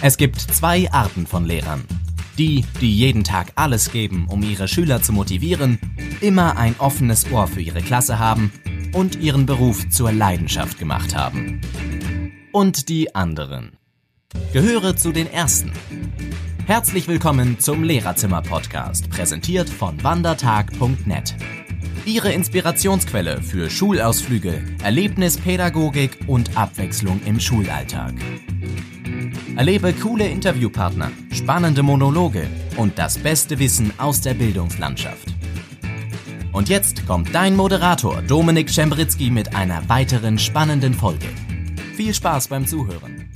Es gibt zwei Arten von Lehrern. Die, die jeden Tag alles geben, um ihre Schüler zu motivieren, immer ein offenes Ohr für ihre Klasse haben und ihren Beruf zur Leidenschaft gemacht haben. Und die anderen. Gehöre zu den Ersten. Herzlich willkommen zum Lehrerzimmer-Podcast, präsentiert von wandertag.net. Ihre Inspirationsquelle für Schulausflüge, Erlebnispädagogik und Abwechslung im Schulalltag. Erlebe coole Interviewpartner, spannende Monologe und das beste Wissen aus der Bildungslandschaft. Und jetzt kommt dein Moderator Dominik Schembritzky mit einer weiteren spannenden Folge. Viel Spaß beim Zuhören.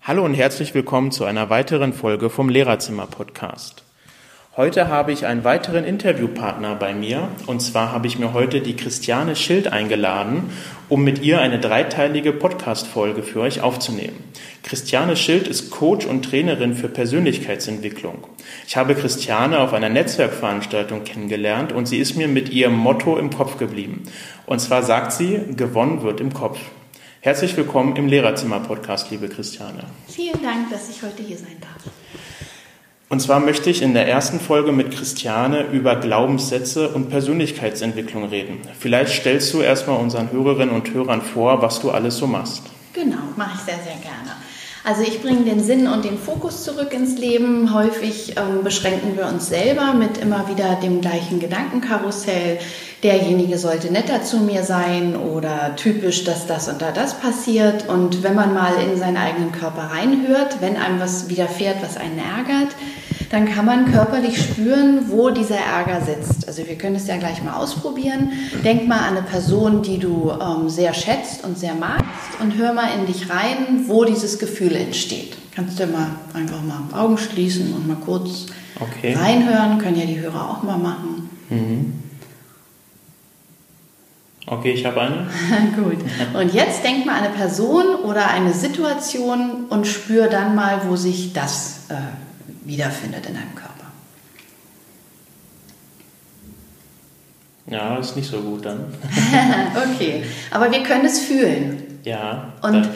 Hallo und herzlich willkommen zu einer weiteren Folge vom Lehrerzimmer Podcast. Heute habe ich einen weiteren Interviewpartner bei mir. Und zwar habe ich mir heute die Christiane Schild eingeladen, um mit ihr eine dreiteilige Podcast-Folge für euch aufzunehmen. Christiane Schild ist Coach und Trainerin für Persönlichkeitsentwicklung. Ich habe Christiane auf einer Netzwerkveranstaltung kennengelernt und sie ist mir mit ihrem Motto im Kopf geblieben. Und zwar sagt sie, gewonnen wird im Kopf. Herzlich willkommen im Lehrerzimmer-Podcast, liebe Christiane. Vielen Dank, dass ich heute hier sein darf. Und zwar möchte ich in der ersten Folge mit Christiane über Glaubenssätze und Persönlichkeitsentwicklung reden. Vielleicht stellst du erstmal unseren Hörerinnen und Hörern vor, was du alles so machst. Genau, mache ich sehr, sehr gerne. Also ich bringe den Sinn und den Fokus zurück ins Leben. Häufig ähm, beschränken wir uns selber mit immer wieder dem gleichen Gedankenkarussell. Derjenige sollte netter zu mir sein oder typisch, dass das und da das passiert. Und wenn man mal in seinen eigenen Körper reinhört, wenn einem was widerfährt, was einen ärgert, dann kann man körperlich spüren, wo dieser Ärger sitzt. Also wir können es ja gleich mal ausprobieren. Denk mal an eine Person, die du ähm, sehr schätzt und sehr magst und hör mal in dich rein, wo dieses Gefühl entsteht. Kannst du mal einfach mal Augen schließen und mal kurz okay. reinhören, können ja die Hörer auch mal machen. Mhm. Okay, ich habe eine. Gut. Und jetzt denk mal an eine Person oder eine Situation und spür dann mal, wo sich das äh, wiederfindet in deinem Körper. Ja, ist nicht so gut dann. okay, aber wir können es fühlen. Ja. Und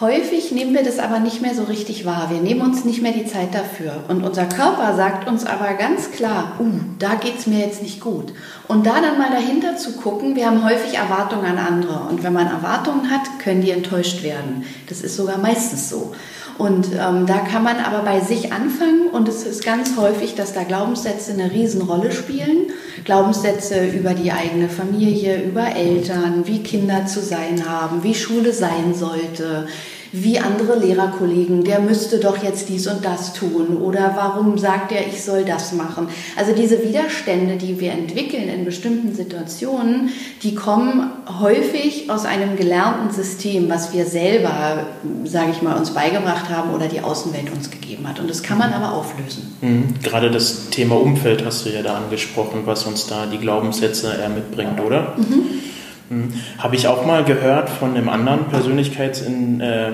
häufig nehmen wir das aber nicht mehr so richtig wahr. Wir nehmen uns nicht mehr die Zeit dafür. Und unser Körper sagt uns aber ganz klar, uh, da geht es mir jetzt nicht gut. Und da dann mal dahinter zu gucken, wir haben häufig Erwartungen an andere. Und wenn man Erwartungen hat, können die enttäuscht werden. Das ist sogar meistens so. Und ähm, da kann man aber bei sich anfangen und es ist ganz häufig, dass da Glaubenssätze eine Riesenrolle spielen. Glaubenssätze über die eigene Familie, über Eltern, wie Kinder zu sein haben, wie Schule sein sollte, wie andere Lehrerkollegen, der müsste doch jetzt dies und das tun oder warum sagt er, ich soll das machen. Also diese Widerstände, die wir entwickeln in bestimmten Situationen, die kommen häufig aus einem gelernten System, was wir selber, sage ich mal, uns beigebracht haben oder die Außenwelt uns gegeben hat. Und das kann man aber auflösen. Mhm. Gerade das Thema Umfeld hast du ja da angesprochen, was uns da die Glaubenssätze eher mitbringt, oder? Mhm. Hm. Habe ich auch mal gehört von einem anderen Persönlichkeits- in, äh, äh,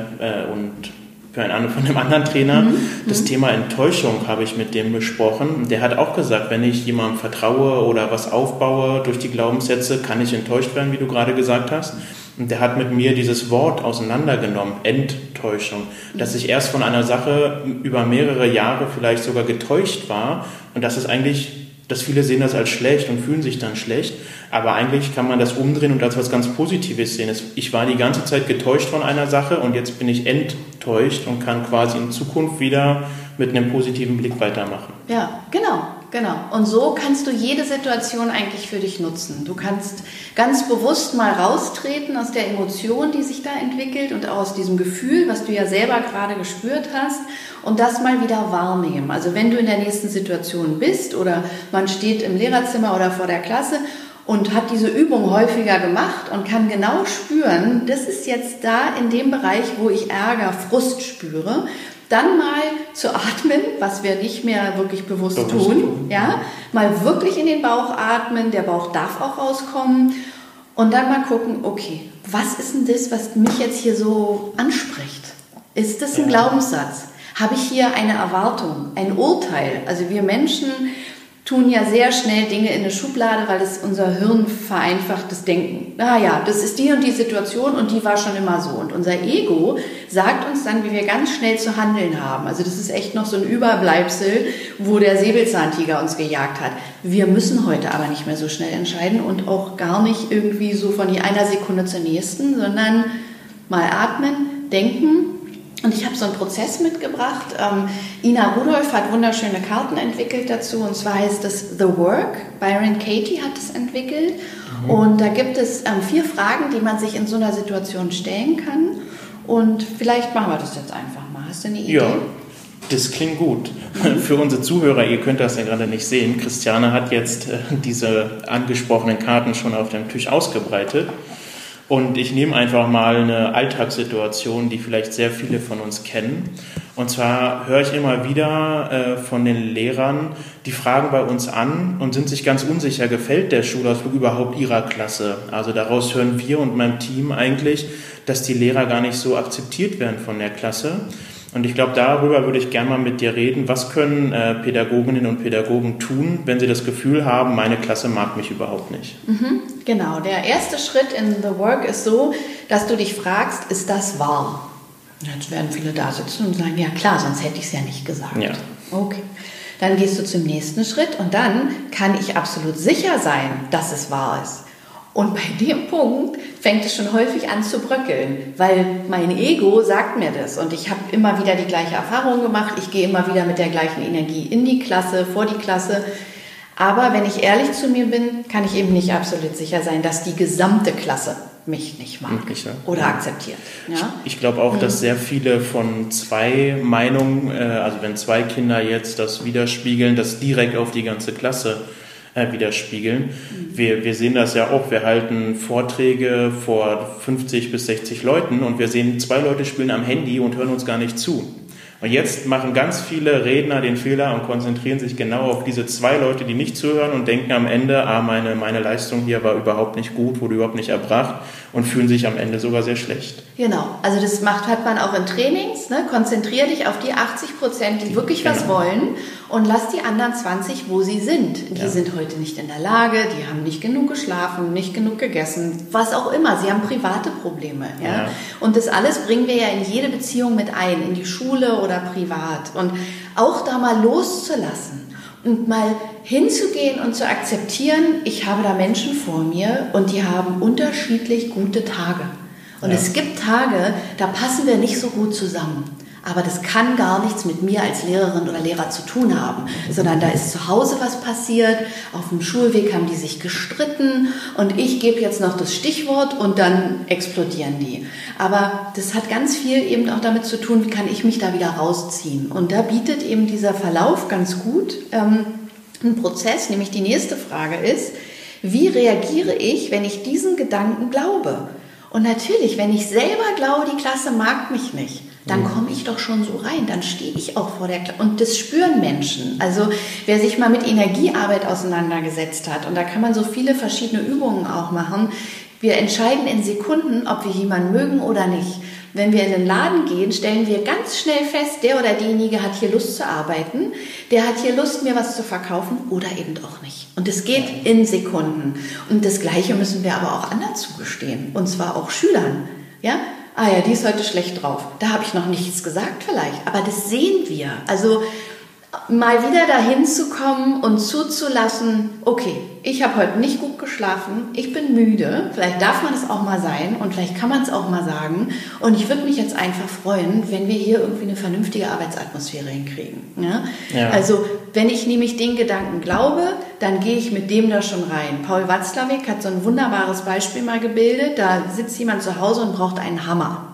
und für einen, von einem anderen Trainer. Mhm. Das mhm. Thema Enttäuschung habe ich mit dem besprochen. Der hat auch gesagt, wenn ich jemandem vertraue oder was aufbaue durch die Glaubenssätze, kann ich enttäuscht werden, wie du gerade gesagt hast. Und der hat mit mir dieses Wort auseinandergenommen, Enttäuschung, dass ich erst von einer Sache über mehrere Jahre vielleicht sogar getäuscht war und dass es eigentlich dass viele sehen das als schlecht und fühlen sich dann schlecht. Aber eigentlich kann man das umdrehen und als was ganz Positives sehen. Ich war die ganze Zeit getäuscht von einer Sache und jetzt bin ich enttäuscht und kann quasi in Zukunft wieder mit einem positiven Blick weitermachen. Ja, genau. Genau. Und so kannst du jede Situation eigentlich für dich nutzen. Du kannst ganz bewusst mal raustreten aus der Emotion, die sich da entwickelt und aus diesem Gefühl, was du ja selber gerade gespürt hast und das mal wieder wahrnehmen. Also wenn du in der nächsten Situation bist oder man steht im Lehrerzimmer oder vor der Klasse und hat diese Übung häufiger gemacht und kann genau spüren, das ist jetzt da in dem Bereich, wo ich Ärger, Frust spüre dann mal zu atmen, was wir nicht mehr wirklich bewusst tun, tun, ja, mal wirklich in den Bauch atmen, der Bauch darf auch rauskommen und dann mal gucken, okay, was ist denn das, was mich jetzt hier so anspricht? Ist das ein ja. Glaubenssatz? Habe ich hier eine Erwartung, ein Urteil? Also wir Menschen tun ja sehr schnell Dinge in eine Schublade, weil es unser Hirn vereinfacht das Denken. Naja, das ist die und die Situation und die war schon immer so. Und unser Ego sagt uns dann, wie wir ganz schnell zu handeln haben. Also das ist echt noch so ein Überbleibsel, wo der Säbelzahntiger uns gejagt hat. Wir müssen heute aber nicht mehr so schnell entscheiden und auch gar nicht irgendwie so von einer Sekunde zur nächsten, sondern mal atmen, denken und ich habe so einen Prozess mitgebracht. Ähm, Ina Rudolph hat wunderschöne Karten entwickelt dazu. Und zwar heißt es The Work. Byron Katie hat es entwickelt. Mhm. Und da gibt es ähm, vier Fragen, die man sich in so einer Situation stellen kann. Und vielleicht machen wir das jetzt einfach mal. Hast du eine Idee? Ja. Das klingt gut. Mhm. Für unsere Zuhörer, ihr könnt das ja gerade nicht sehen, Christiane hat jetzt äh, diese angesprochenen Karten schon auf dem Tisch ausgebreitet. Und ich nehme einfach mal eine Alltagssituation, die vielleicht sehr viele von uns kennen. Und zwar höre ich immer wieder äh, von den Lehrern, die fragen bei uns an und sind sich ganz unsicher, gefällt der Schulausflug überhaupt ihrer Klasse? Also daraus hören wir und mein Team eigentlich, dass die Lehrer gar nicht so akzeptiert werden von der Klasse. Und ich glaube, darüber würde ich gerne mal mit dir reden. Was können äh, Pädagoginnen und Pädagogen tun, wenn sie das Gefühl haben, meine Klasse mag mich überhaupt nicht? Mhm, genau. Der erste Schritt in The Work ist so, dass du dich fragst, ist das wahr? Jetzt werden viele da sitzen und sagen, ja klar, sonst hätte ich es ja nicht gesagt. Ja. Okay. Dann gehst du zum nächsten Schritt und dann kann ich absolut sicher sein, dass es wahr ist. Und bei dem Punkt fängt es schon häufig an zu bröckeln, weil mein Ego sagt mir das und ich habe immer wieder die gleiche Erfahrung gemacht. Ich gehe immer wieder mit der gleichen Energie in die Klasse, vor die Klasse. Aber wenn ich ehrlich zu mir bin, kann ich eben nicht absolut sicher sein, dass die gesamte Klasse mich nicht mag ja. oder akzeptiert. Ja? Ich, ich glaube auch, dass mhm. sehr viele von zwei Meinungen, äh, also wenn zwei Kinder jetzt das widerspiegeln, das direkt auf die ganze Klasse äh, widerspiegeln. Wir, wir sehen das ja auch. Wir halten Vorträge vor 50 bis 60 Leuten und wir sehen, zwei Leute spielen am Handy und hören uns gar nicht zu. Und jetzt machen ganz viele Redner den Fehler und konzentrieren sich genau auf diese zwei Leute, die nicht zuhören und denken am Ende, ah, meine, meine Leistung hier war überhaupt nicht gut, wurde überhaupt nicht erbracht und fühlen sich am Ende sogar sehr schlecht. Genau, also das macht, hat man auch in Trainings. Ne? Konzentriere dich auf die 80 Prozent, die wirklich genau. was wollen und lass die anderen 20, wo sie sind. Die ja. sind heute nicht in der Lage, die haben nicht genug geschlafen, nicht genug gegessen, was auch immer. Sie haben private Probleme. Ja? ja? Und das alles bringen wir ja in jede Beziehung mit ein, in die Schule oder privat. Und auch da mal loszulassen und mal hinzugehen und zu akzeptieren, ich habe da Menschen vor mir und die haben unterschiedlich gute Tage. Und ja. es gibt Tage, da passen wir nicht so gut zusammen. Aber das kann gar nichts mit mir als Lehrerin oder Lehrer zu tun haben, sondern da ist zu Hause was passiert, auf dem Schulweg haben die sich gestritten und ich gebe jetzt noch das Stichwort und dann explodieren die. Aber das hat ganz viel eben auch damit zu tun, wie kann ich mich da wieder rausziehen. Und da bietet eben dieser Verlauf ganz gut ähm, einen Prozess, nämlich die nächste Frage ist, wie reagiere ich, wenn ich diesen Gedanken glaube? Und natürlich, wenn ich selber glaube, die Klasse mag mich nicht, dann mhm. komme ich doch schon so rein, dann stehe ich auch vor der Klasse. Und das spüren Menschen. Also wer sich mal mit Energiearbeit auseinandergesetzt hat, und da kann man so viele verschiedene Übungen auch machen, wir entscheiden in Sekunden, ob wir jemanden mögen oder nicht. Wenn wir in den Laden gehen, stellen wir ganz schnell fest, der oder diejenige hat hier Lust zu arbeiten, der hat hier Lust, mir was zu verkaufen oder eben auch nicht. Und es geht in Sekunden. Und das Gleiche müssen wir aber auch anderen zugestehen, und zwar auch Schülern. Ja, ah ja, die ist heute schlecht drauf. Da habe ich noch nichts gesagt vielleicht, aber das sehen wir. Also mal wieder dahin zu kommen und zuzulassen, okay, ich habe heute nicht gut geschlafen, ich bin müde, vielleicht darf man es auch mal sein und vielleicht kann man es auch mal sagen und ich würde mich jetzt einfach freuen, wenn wir hier irgendwie eine vernünftige Arbeitsatmosphäre hinkriegen. Ja? Ja. Also wenn ich nämlich den Gedanken glaube, dann gehe ich mit dem da schon rein. Paul Watzlawick hat so ein wunderbares Beispiel mal gebildet, da sitzt jemand zu Hause und braucht einen Hammer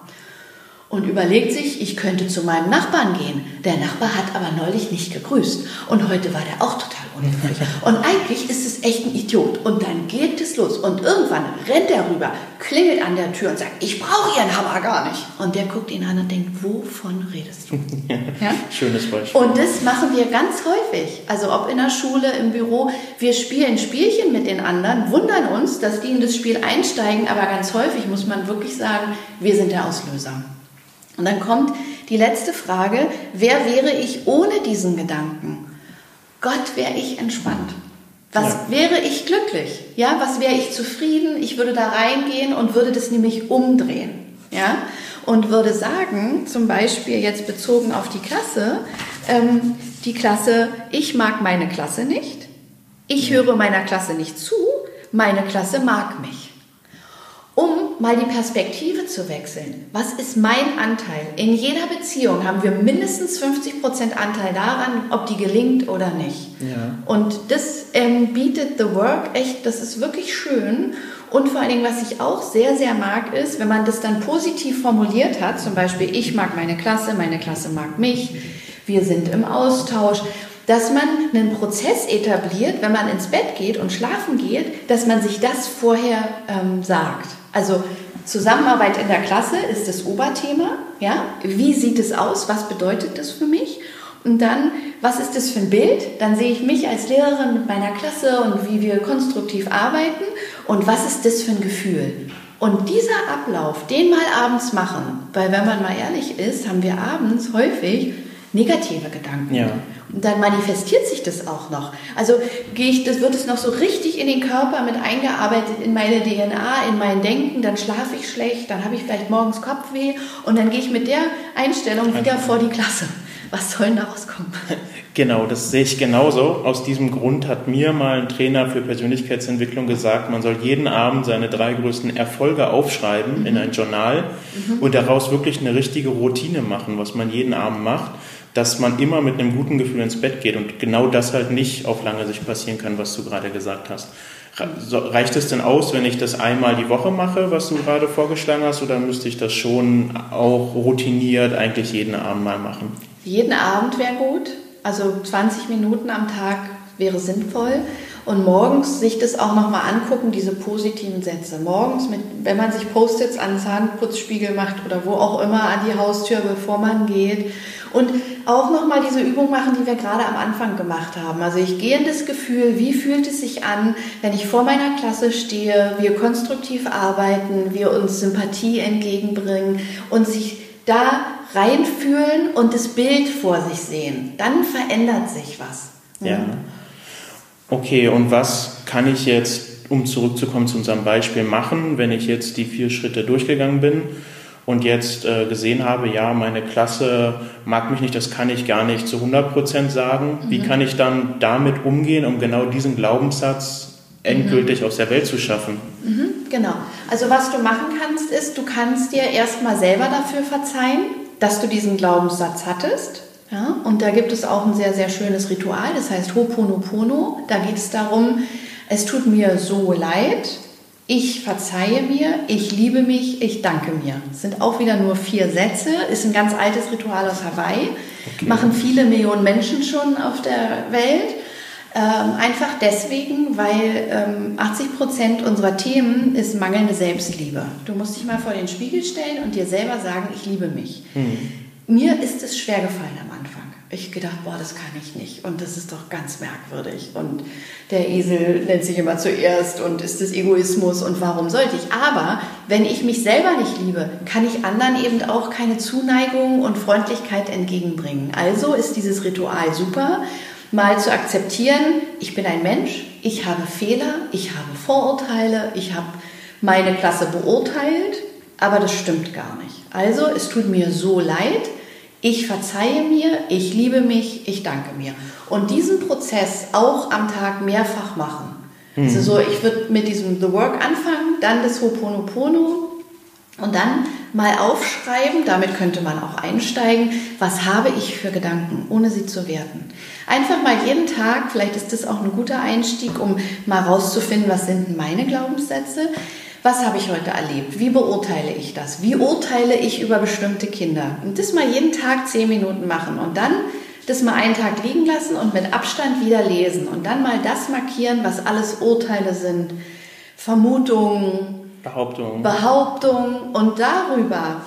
und überlegt sich, ich könnte zu meinem Nachbarn gehen. Der Nachbar hat aber neulich nicht gegrüßt und heute war der auch total unhöflich. Und eigentlich ist es echt ein Idiot. Und dann geht es los und irgendwann rennt er rüber, klingelt an der Tür und sagt, ich brauche Ihren Hammer gar nicht. Und der guckt ihn an und denkt, wovon redest du? Ja? Schönes Beispiel. Und das machen wir ganz häufig. Also ob in der Schule, im Büro, wir spielen Spielchen mit den anderen, wundern uns, dass die in das Spiel einsteigen, aber ganz häufig muss man wirklich sagen, wir sind der Auslöser. Und dann kommt die letzte Frage, wer wäre ich ohne diesen Gedanken? Gott, wäre ich entspannt. Was ja. wäre ich glücklich? Ja, was wäre ich zufrieden? Ich würde da reingehen und würde das nämlich umdrehen. Ja, und würde sagen, zum Beispiel jetzt bezogen auf die Klasse, ähm, die Klasse, ich mag meine Klasse nicht, ich höre meiner Klasse nicht zu, meine Klasse mag mich um mal die Perspektive zu wechseln. Was ist mein Anteil? In jeder Beziehung haben wir mindestens 50% Anteil daran, ob die gelingt oder nicht. Ja. Und das ähm, bietet The Work echt, das ist wirklich schön. Und vor allen Dingen, was ich auch sehr, sehr mag, ist, wenn man das dann positiv formuliert hat, zum Beispiel, ich mag meine Klasse, meine Klasse mag mich, wir sind im Austausch dass man einen Prozess etabliert, wenn man ins Bett geht und schlafen geht, dass man sich das vorher ähm, sagt. Also Zusammenarbeit in der Klasse ist das Oberthema. Ja? Wie sieht es aus? Was bedeutet das für mich? Und dann, was ist das für ein Bild? Dann sehe ich mich als Lehrerin mit meiner Klasse und wie wir konstruktiv arbeiten. Und was ist das für ein Gefühl? Und dieser Ablauf, den mal abends machen, weil wenn man mal ehrlich ist, haben wir abends häufig negative Gedanken. Ja. Dann manifestiert sich das auch noch. Also gehe ich, das wird es noch so richtig in den Körper mit eingearbeitet, in meine DNA, in mein Denken, dann schlafe ich schlecht, dann habe ich vielleicht morgens Kopfweh und dann gehe ich mit der Einstellung wieder vor die Klasse. Was soll denn da rauskommen? Genau, das sehe ich genauso. Aus diesem Grund hat mir mal ein Trainer für Persönlichkeitsentwicklung gesagt, man soll jeden Abend seine drei größten Erfolge aufschreiben mhm. in ein Journal mhm. und daraus wirklich eine richtige Routine machen, was man jeden Abend macht dass man immer mit einem guten Gefühl ins Bett geht und genau das halt nicht auf lange Sicht passieren kann, was du gerade gesagt hast. Reicht es denn aus, wenn ich das einmal die Woche mache, was du gerade vorgeschlagen hast, oder müsste ich das schon auch routiniert eigentlich jeden Abend mal machen? Jeden Abend wäre gut. Also 20 Minuten am Tag wäre sinnvoll. Und morgens sich das auch nochmal angucken, diese positiven Sätze. Morgens, mit, wenn man sich Post-its an Zahnputzspiegel macht oder wo auch immer an die Haustür, bevor man geht. Und auch nochmal diese Übung machen, die wir gerade am Anfang gemacht haben. Also ich gehe in das Gefühl, wie fühlt es sich an, wenn ich vor meiner Klasse stehe, wir konstruktiv arbeiten, wir uns Sympathie entgegenbringen und sich da reinfühlen und das Bild vor sich sehen. Dann verändert sich was. Ja. Okay, und was kann ich jetzt, um zurückzukommen zu unserem Beispiel, machen, wenn ich jetzt die vier Schritte durchgegangen bin und jetzt äh, gesehen habe, ja, meine Klasse mag mich nicht, das kann ich gar nicht zu 100 Prozent sagen. Mhm. Wie kann ich dann damit umgehen, um genau diesen Glaubenssatz endgültig mhm. aus der Welt zu schaffen? Mhm, genau. Also was du machen kannst, ist, du kannst dir erstmal selber dafür verzeihen, dass du diesen Glaubenssatz hattest ja, und da gibt es auch ein sehr, sehr schönes Ritual, das heißt Ho'oponopono. Da geht es darum, es tut mir so leid, ich verzeihe mir, ich liebe mich, ich danke mir. Das sind auch wieder nur vier Sätze, ist ein ganz altes Ritual aus Hawaii, okay. machen viele Millionen Menschen schon auf der Welt. Ähm, einfach deswegen, weil ähm, 80 Prozent unserer Themen ist mangelnde Selbstliebe. Du musst dich mal vor den Spiegel stellen und dir selber sagen, ich liebe mich. Mhm. Mir ist es schwer gefallen. Ich gedacht, boah, das kann ich nicht und das ist doch ganz merkwürdig und der Esel nennt sich immer zuerst und ist das Egoismus und warum sollte ich? Aber wenn ich mich selber nicht liebe, kann ich anderen eben auch keine Zuneigung und Freundlichkeit entgegenbringen. Also ist dieses Ritual super, mal zu akzeptieren, ich bin ein Mensch, ich habe Fehler, ich habe Vorurteile, ich habe meine Klasse beurteilt, aber das stimmt gar nicht. Also es tut mir so leid, ich verzeihe mir, ich liebe mich, ich danke mir. Und diesen Prozess auch am Tag mehrfach machen. Mhm. Also so, ich würde mit diesem The Work anfangen, dann das Ho'oponopono und dann mal aufschreiben, damit könnte man auch einsteigen, was habe ich für Gedanken, ohne sie zu werten. Einfach mal jeden Tag, vielleicht ist das auch ein guter Einstieg, um mal rauszufinden, was sind meine Glaubenssätze. Was habe ich heute erlebt? Wie beurteile ich das? Wie urteile ich über bestimmte Kinder? Und das mal jeden Tag zehn Minuten machen und dann das mal einen Tag liegen lassen und mit Abstand wieder lesen und dann mal das markieren, was alles Urteile sind, Vermutungen, Behauptungen. Behauptungen und darüber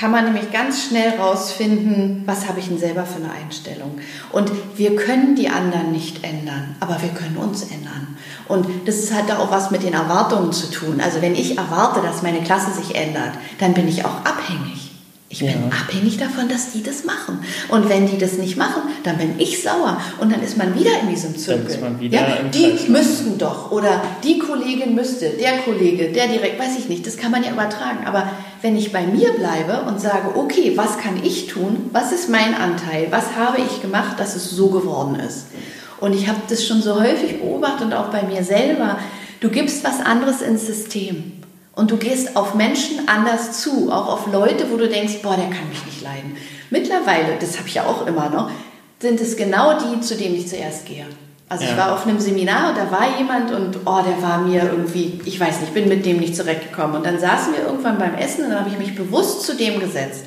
kann man nämlich ganz schnell rausfinden, was habe ich denn selber für eine Einstellung. Und wir können die anderen nicht ändern, aber wir können uns ändern. Und das hat auch was mit den Erwartungen zu tun. Also wenn ich erwarte, dass meine Klasse sich ändert, dann bin ich auch abhängig. Ich bin ja. abhängig davon, dass die das machen. Und wenn die das nicht machen, dann bin ich sauer. Und dann ist man wieder in diesem Zirkel. Dann ist man wieder ja, die müssten doch. Oder die Kollegin müsste, der Kollege, der direkt, weiß ich nicht. Das kann man ja übertragen. Aber wenn ich bei mir bleibe und sage, okay, was kann ich tun? Was ist mein Anteil? Was habe ich gemacht, dass es so geworden ist? Und ich habe das schon so häufig beobachtet und auch bei mir selber. Du gibst was anderes ins System. Und du gehst auf Menschen anders zu, auch auf Leute, wo du denkst, boah, der kann mich nicht leiden. Mittlerweile, das habe ich ja auch immer noch, sind es genau die, zu denen ich zuerst gehe. Also ja. ich war auf einem Seminar und da war jemand und oh, der war mir irgendwie, ich weiß nicht, bin mit dem nicht zurechtgekommen. Und dann saßen wir irgendwann beim Essen und dann habe ich mich bewusst zu dem gesetzt.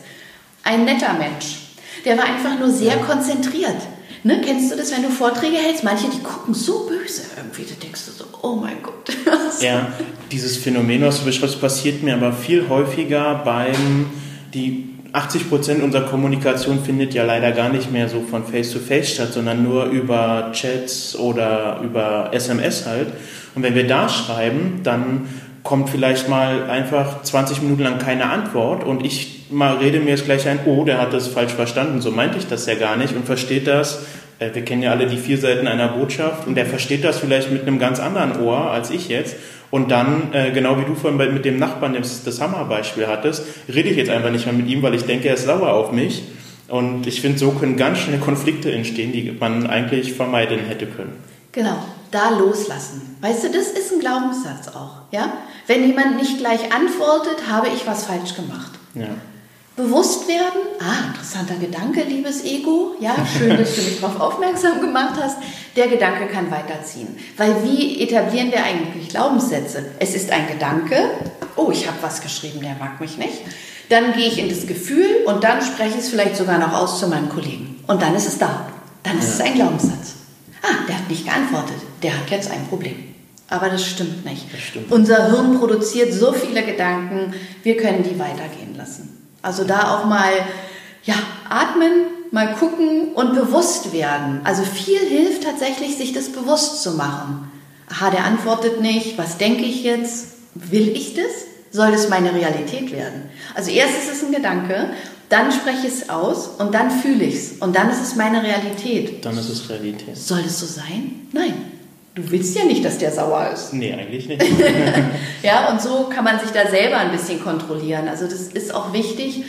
Ein netter Mensch. Der war einfach nur sehr ja. konzentriert. Ne, kennst du das, wenn du Vorträge hältst? Manche, die gucken so böse irgendwie. Da denkst du so, oh mein Gott. ja, dieses Phänomen, was du beschreibst, passiert mir aber viel häufiger beim, die 80 Prozent unserer Kommunikation findet ja leider gar nicht mehr so von Face-to-Face -face statt, sondern nur über Chats oder über SMS halt. Und wenn wir da schreiben, dann kommt vielleicht mal einfach 20 Minuten lang keine Antwort und ich mal rede mir jetzt gleich ein, oh, der hat das falsch verstanden, so meinte ich das ja gar nicht und versteht das. Äh, wir kennen ja alle die vier Seiten einer Botschaft und der versteht das vielleicht mit einem ganz anderen Ohr als ich jetzt. Und dann, äh, genau wie du vorhin mit dem Nachbarn das, das Hammerbeispiel hattest, rede ich jetzt einfach nicht mehr mit ihm, weil ich denke, er ist sauer auf mich. Und ich finde, so können ganz schnell Konflikte entstehen, die man eigentlich vermeiden hätte können. Genau, da loslassen. Weißt du, das ist ein Glaubenssatz auch. Ja? Wenn jemand nicht gleich antwortet, habe ich was falsch gemacht. Ja. Bewusst werden, ah, interessanter Gedanke, liebes Ego, ja, schön, dass du mich darauf aufmerksam gemacht hast. Der Gedanke kann weiterziehen. Weil wie etablieren wir eigentlich Glaubenssätze? Es ist ein Gedanke, oh, ich habe was geschrieben, der mag mich nicht. Dann gehe ich in das Gefühl und dann spreche ich es vielleicht sogar noch aus zu meinem Kollegen. Und dann ist es da. Dann ist ja. es ein Glaubenssatz. Ah, der hat nicht geantwortet. Der hat jetzt ein Problem. Aber das stimmt nicht. Das stimmt. Unser Hirn produziert so viele Gedanken, wir können die weitergehen lassen. Also da auch mal ja, atmen, mal gucken und bewusst werden. Also viel hilft tatsächlich, sich das bewusst zu machen. Aha, der antwortet nicht. Was denke ich jetzt? Will ich das? Soll das meine Realität werden? Also erst ist es ein Gedanke dann spreche ich es aus und dann fühle ich es und dann ist es meine Realität. Dann ist es Realität. Soll es so sein? Nein. Du willst ja nicht, dass der sauer ist. Nee, eigentlich nicht. ja, und so kann man sich da selber ein bisschen kontrollieren. Also das ist auch wichtig,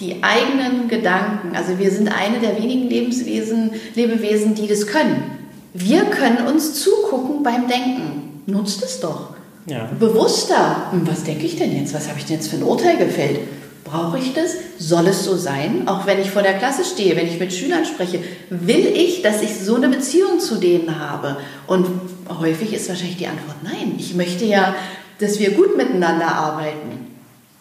die eigenen Gedanken, also wir sind eine der wenigen Lebenswesen, Lebewesen, die das können. Wir können uns zugucken beim Denken. Nutzt es doch. Ja. Bewusster. Hm, was denke ich denn jetzt? Was habe ich denn jetzt für ein Urteil gefällt? Brauche ich das? Soll es so sein? Auch wenn ich vor der Klasse stehe, wenn ich mit Schülern spreche, will ich, dass ich so eine Beziehung zu denen habe? Und häufig ist wahrscheinlich die Antwort nein. Ich möchte ja, dass wir gut miteinander arbeiten.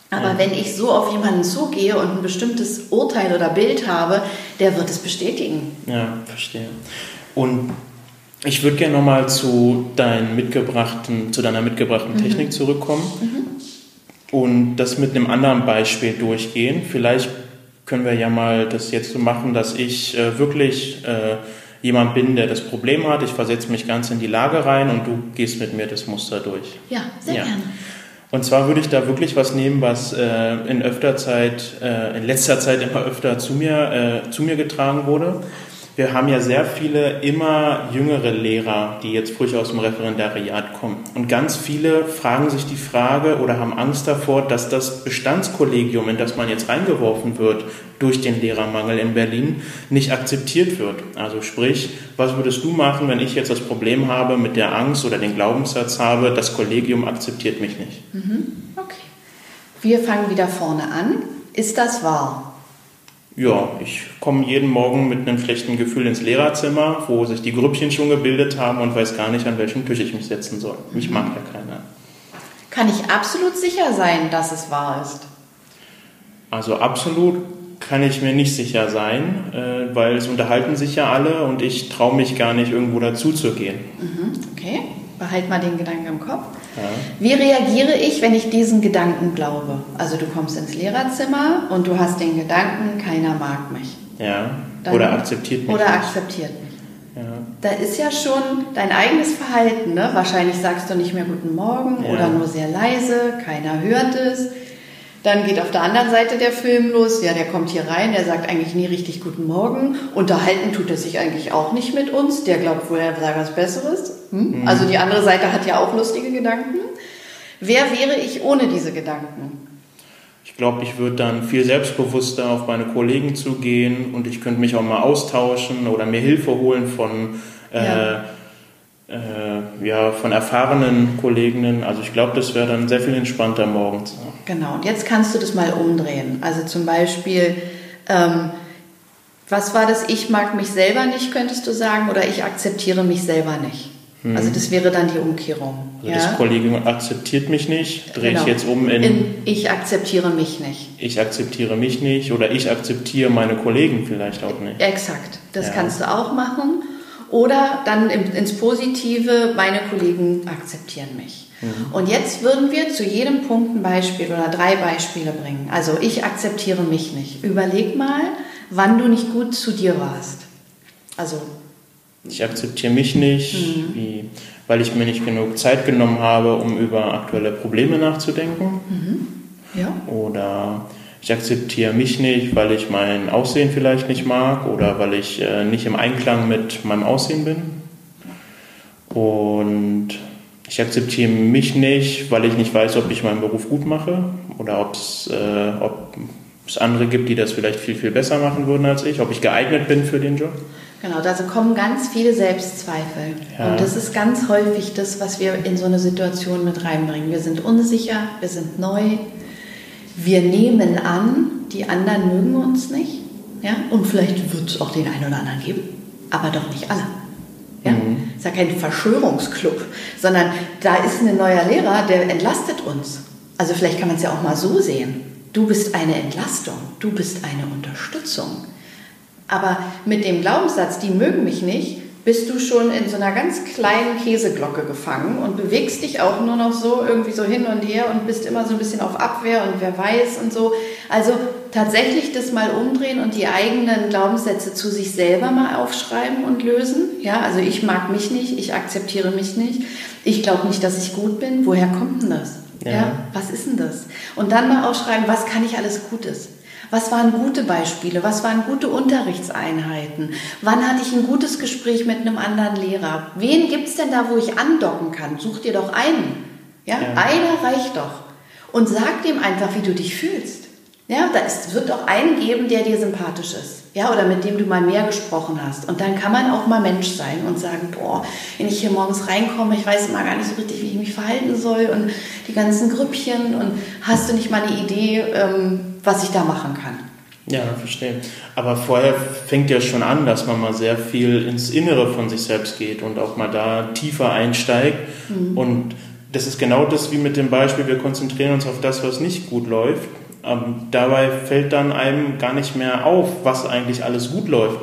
Aber ja. wenn ich so auf jemanden zugehe und ein bestimmtes Urteil oder Bild habe, der wird es bestätigen. Ja, verstehe. Und ich würde gerne nochmal zu, mitgebrachten, zu deiner mitgebrachten mhm. Technik zurückkommen. Mhm und das mit einem anderen Beispiel durchgehen. Vielleicht können wir ja mal das jetzt so machen, dass ich äh, wirklich äh, jemand bin, der das Problem hat. Ich versetze mich ganz in die Lage rein und du gehst mit mir das Muster durch. Ja, sehr ja. gerne. Und zwar würde ich da wirklich was nehmen, was äh, in öfter Zeit, äh, in letzter Zeit immer öfter zu mir, äh, zu mir getragen wurde wir haben ja sehr viele immer jüngere Lehrer, die jetzt frisch aus dem Referendariat kommen. Und ganz viele fragen sich die Frage oder haben Angst davor, dass das Bestandskollegium, in das man jetzt reingeworfen wird durch den Lehrermangel in Berlin, nicht akzeptiert wird. Also sprich, was würdest du machen, wenn ich jetzt das Problem habe mit der Angst oder den Glaubenssatz habe, das Kollegium akzeptiert mich nicht? Mhm. Okay. Wir fangen wieder vorne an. Ist das wahr? Ja, ich komme jeden Morgen mit einem schlechten Gefühl ins Lehrerzimmer, wo sich die Grüppchen schon gebildet haben und weiß gar nicht, an welchem Tisch ich mich setzen soll. Mich mag ja keiner. Kann ich absolut sicher sein, dass es wahr ist? Also absolut kann ich mir nicht sicher sein, äh, weil es unterhalten sich ja alle und ich traue mich gar nicht, irgendwo dazuzugehen. Mhm, okay, behalt mal den Gedanken im Kopf. Wie reagiere ich, wenn ich diesen Gedanken glaube? Also du kommst ins Lehrerzimmer und du hast den Gedanken, keiner mag mich. Ja. Dann, oder akzeptiert mich. Oder nicht. akzeptiert mich. Ja. Da ist ja schon dein eigenes Verhalten. Ne? Wahrscheinlich sagst du nicht mehr Guten Morgen ja. oder nur sehr leise, keiner hört es. Dann geht auf der anderen Seite der Film los. Ja, der kommt hier rein, der sagt eigentlich nie richtig Guten Morgen. Unterhalten tut er sich eigentlich auch nicht mit uns. Der glaubt wohl, er sagt was Besseres. Hm? Mhm. Also die andere Seite hat ja auch lustige Gedanken. Wer wäre ich ohne diese Gedanken? Ich glaube, ich würde dann viel selbstbewusster auf meine Kollegen zugehen und ich könnte mich auch mal austauschen oder mir Hilfe holen von äh, ja äh, ja, von erfahrenen Kolleginnen. Also ich glaube, das wäre dann sehr viel entspannter morgens. Genau, und jetzt kannst du das mal umdrehen. Also zum Beispiel, ähm, was war das, ich mag mich selber nicht, könntest du sagen, oder ich akzeptiere mich selber nicht? Hm. Also das wäre dann die Umkehrung. Also ja? das Kollegium akzeptiert mich nicht, drehe genau. ich jetzt um in, in, Ich akzeptiere mich nicht. Ich akzeptiere mich nicht oder ich akzeptiere meine Kollegen vielleicht auch nicht. Exakt, das ja. kannst du auch machen. Oder dann ins Positive, meine Kollegen akzeptieren mich. Mhm. Und jetzt würden wir zu jedem Punkt ein Beispiel oder drei Beispiele bringen. Also ich akzeptiere mich nicht. Überleg mal, wann du nicht gut zu dir warst. Also ich akzeptiere mich nicht, mhm. wie, weil ich mir nicht genug Zeit genommen habe, um über aktuelle Probleme nachzudenken. Mhm. Ja. Oder ich akzeptiere mich nicht, weil ich mein Aussehen vielleicht nicht mag oder weil ich äh, nicht im Einklang mit meinem Aussehen bin. Und ich akzeptiere mich nicht, weil ich nicht weiß, ob ich meinen Beruf gut mache oder ob's, äh, ob es andere gibt, die das vielleicht viel, viel besser machen würden als ich, ob ich geeignet bin für den Job. Genau, da kommen ganz viele Selbstzweifel. Ja. Und das ist ganz häufig das, was wir in so eine Situation mit reinbringen. Wir sind unsicher, wir sind neu, wir nehmen an, die anderen mögen uns nicht. Ja? Und vielleicht wird es auch den einen oder anderen geben, aber doch nicht alle. Ja? Mhm. ist ja kein Verschwörungsclub, sondern da ist ein neuer Lehrer, der entlastet uns. Also vielleicht kann man es ja auch mal so sehen. Du bist eine Entlastung, du bist eine Unterstützung. Aber mit dem Glaubenssatz, die mögen mich nicht, bist du schon in so einer ganz kleinen Käseglocke gefangen und bewegst dich auch nur noch so irgendwie so hin und her und bist immer so ein bisschen auf Abwehr und wer weiß und so. Also tatsächlich das mal umdrehen und die eigenen Glaubenssätze zu sich selber mal aufschreiben und lösen. Ja, also ich mag mich nicht, ich akzeptiere mich nicht, ich glaube nicht, dass ich gut bin. Woher kommt denn das? Ja. ja. was ist denn das? Und dann mal aufschreiben, was kann ich alles Gutes? Was waren gute Beispiele? Was waren gute Unterrichtseinheiten? Wann hatte ich ein gutes Gespräch mit einem anderen Lehrer? Wen gibt es denn da, wo ich andocken kann? Such dir doch einen. Ja? ja. Einer reicht doch. Und sag dem einfach, wie du dich fühlst. Ja, da ist, wird auch einen geben, der dir sympathisch ist. Ja, oder mit dem du mal mehr gesprochen hast. Und dann kann man auch mal Mensch sein und sagen, boah, wenn ich hier morgens reinkomme, ich weiß immer gar nicht so richtig, wie ich mich verhalten soll und die ganzen Grüppchen und hast du nicht mal eine Idee, ähm, was ich da machen kann? Ja, verstehe. Aber vorher fängt ja schon an, dass man mal sehr viel ins Innere von sich selbst geht und auch mal da tiefer einsteigt. Mhm. Und das ist genau das wie mit dem Beispiel, wir konzentrieren uns auf das, was nicht gut läuft ähm, dabei fällt dann einem gar nicht mehr auf, was eigentlich alles gut läuft.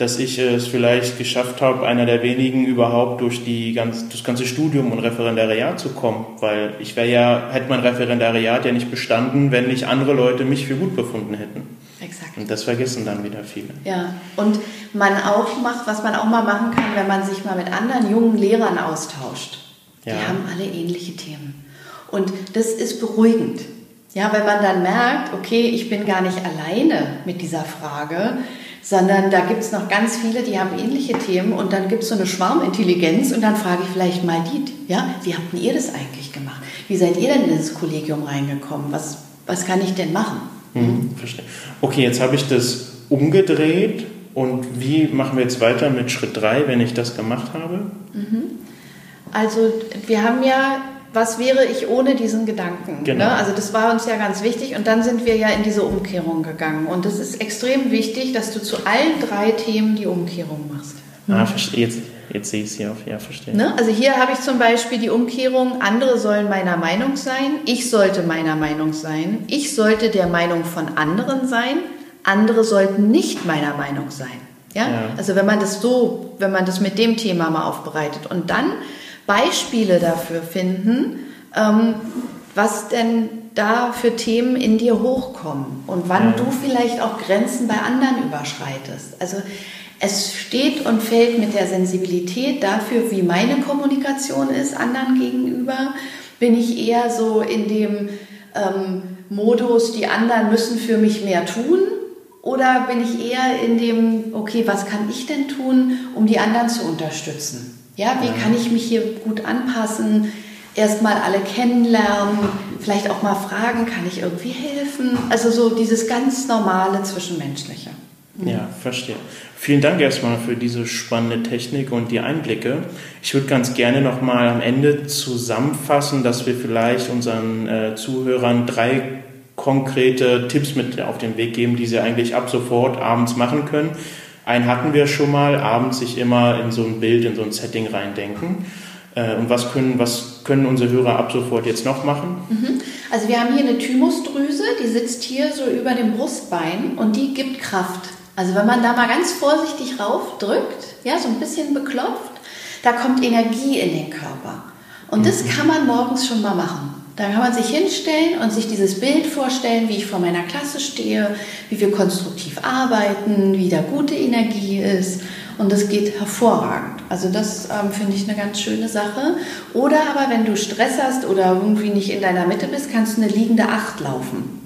Dass ich es vielleicht geschafft habe, einer der wenigen überhaupt durch die ganz, das ganze Studium und Referendariat zu kommen. Weil ich wäre ja, hätte mein Referendariat ja nicht bestanden, wenn nicht andere Leute mich für gut befunden hätten. Exakt. Und das vergessen dann wieder viele. Ja, und man auch macht, was man auch mal machen kann, wenn man sich mal mit anderen jungen Lehrern austauscht. Ja. Die haben alle ähnliche Themen. Und das ist beruhigend. Ja, wenn man dann merkt, okay, ich bin gar nicht alleine mit dieser Frage, sondern da gibt es noch ganz viele, die haben ähnliche Themen und dann gibt es so eine Schwarmintelligenz und dann frage ich vielleicht mal die, ja, wie habt ihr das eigentlich gemacht? Wie seid ihr denn in das Kollegium reingekommen? Was, was kann ich denn machen? Mhm, verstehe. Okay, jetzt habe ich das umgedreht und wie machen wir jetzt weiter mit Schritt 3, wenn ich das gemacht habe? Mhm. Also wir haben ja was wäre ich ohne diesen Gedanken? Genau. Ne? Also das war uns ja ganz wichtig und dann sind wir ja in diese Umkehrung gegangen und es ist extrem wichtig, dass du zu allen drei Themen die Umkehrung machst. Ah, verstehe. Jetzt, jetzt sehe ich es hier auf. Ja, verstehe. Ne? Also hier habe ich zum Beispiel die Umkehrung, andere sollen meiner Meinung sein, ich sollte meiner Meinung sein, ich sollte der Meinung von anderen sein, andere sollten nicht meiner Meinung sein. Ja? ja? Also wenn man das so, wenn man das mit dem Thema mal aufbereitet und dann Beispiele dafür finden, ähm, was denn da für Themen in dir hochkommen und wann du vielleicht auch Grenzen bei anderen überschreitest. Also es steht und fällt mit der Sensibilität dafür, wie meine Kommunikation ist anderen gegenüber. Bin ich eher so in dem ähm, Modus, die anderen müssen für mich mehr tun? Oder bin ich eher in dem, okay, was kann ich denn tun, um die anderen zu unterstützen? Ja, wie kann ich mich hier gut anpassen? Erstmal alle kennenlernen, vielleicht auch mal fragen, kann ich irgendwie helfen? Also so dieses ganz normale Zwischenmenschliche. Ja, verstehe. Vielen Dank erstmal für diese spannende Technik und die Einblicke. Ich würde ganz gerne nochmal am Ende zusammenfassen, dass wir vielleicht unseren äh, Zuhörern drei konkrete Tipps mit auf den Weg geben, die sie eigentlich ab sofort abends machen können. Einen hatten wir schon mal, abends sich immer in so ein Bild, in so ein Setting reindenken. Äh, und was können, was können unsere Hörer ab sofort jetzt noch machen? Mhm. Also wir haben hier eine Thymusdrüse, die sitzt hier so über dem Brustbein und die gibt Kraft. Also wenn man da mal ganz vorsichtig raufdrückt, ja, so ein bisschen beklopft, da kommt Energie in den Körper. Und das mhm. kann man morgens schon mal machen. Da kann man sich hinstellen und sich dieses Bild vorstellen, wie ich vor meiner Klasse stehe, wie wir konstruktiv arbeiten, wie da gute Energie ist. Und das geht hervorragend. Also das ähm, finde ich eine ganz schöne Sache. Oder aber wenn du Stress hast oder irgendwie nicht in deiner Mitte bist, kannst du eine liegende Acht laufen.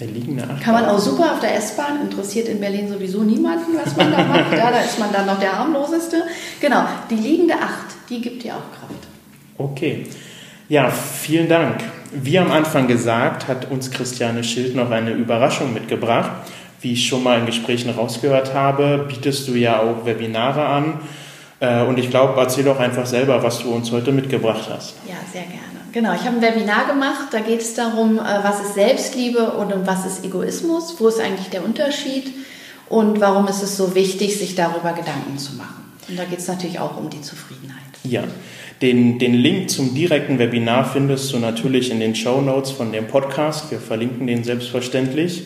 Eine liegende Acht. Kann man auch super auf der S-Bahn, interessiert in Berlin sowieso niemanden, was man da macht. Ja, da ist man dann noch der harmloseste. Genau, die liegende Acht, die gibt dir auch Kraft. Okay. Ja, vielen Dank. Wie am Anfang gesagt, hat uns Christiane Schild noch eine Überraschung mitgebracht. Wie ich schon mal in Gesprächen rausgehört habe, bietest du ja auch Webinare an. Äh, und ich glaube, erzähl doch einfach selber, was du uns heute mitgebracht hast. Ja, sehr gerne. Genau, ich habe ein Webinar gemacht, da geht es darum, äh, was ist Selbstliebe und was ist Egoismus, wo ist eigentlich der Unterschied und warum ist es so wichtig, sich darüber Gedanken zu machen. Und da geht es natürlich auch um die Zufriedenheit. Ja, den, den Link zum direkten Webinar findest du natürlich in den Show Notes von dem Podcast. Wir verlinken den selbstverständlich.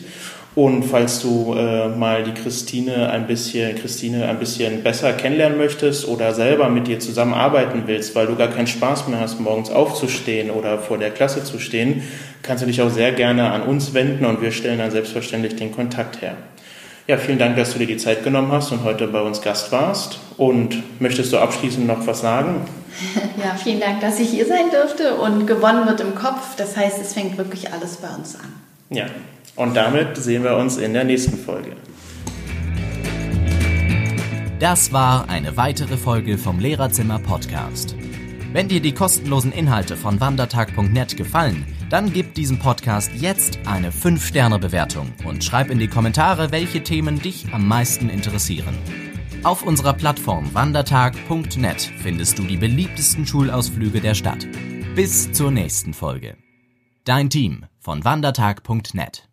Und falls du äh, mal die Christine ein bisschen, Christine ein bisschen besser kennenlernen möchtest oder selber mit dir zusammenarbeiten willst, weil du gar keinen Spaß mehr hast, morgens aufzustehen oder vor der Klasse zu stehen, kannst du dich auch sehr gerne an uns wenden und wir stellen dann selbstverständlich den Kontakt her. Ja, vielen Dank, dass du dir die Zeit genommen hast und heute bei uns Gast warst. Und möchtest du abschließend noch was sagen? Ja, vielen Dank, dass ich hier sein durfte und gewonnen wird im Kopf. Das heißt, es fängt wirklich alles bei uns an. Ja, und damit sehen wir uns in der nächsten Folge. Das war eine weitere Folge vom Lehrerzimmer Podcast. Wenn dir die kostenlosen Inhalte von wandertag.net gefallen, dann gib diesem Podcast jetzt eine 5-Sterne-Bewertung und schreib in die Kommentare, welche Themen dich am meisten interessieren. Auf unserer Plattform wandertag.net findest du die beliebtesten Schulausflüge der Stadt. Bis zur nächsten Folge. Dein Team von wandertag.net